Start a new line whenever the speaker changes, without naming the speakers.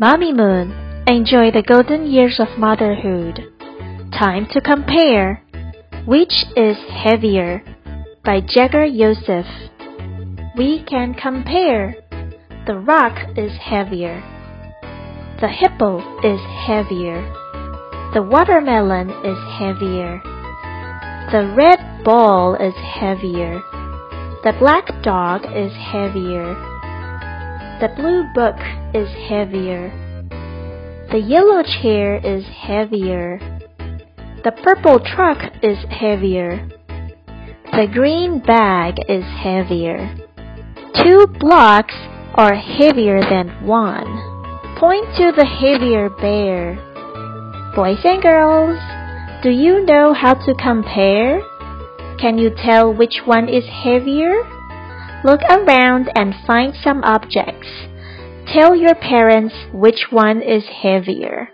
Mamimoon, enjoy the golden years of motherhood. Time to compare. Which is heavier? By Jagger Youssef. We can compare. The rock is heavier. The hippo is heavier. The watermelon is heavier. The red ball is heavier. The black dog is heavier. The blue book is heavier. The yellow chair is heavier. The purple truck is heavier. The green bag is heavier. Two blocks are heavier than one. Point to the heavier bear. Boys and girls, do you know how to compare? Can you tell which one is heavier? Look around and find some objects. Tell your parents which one is heavier.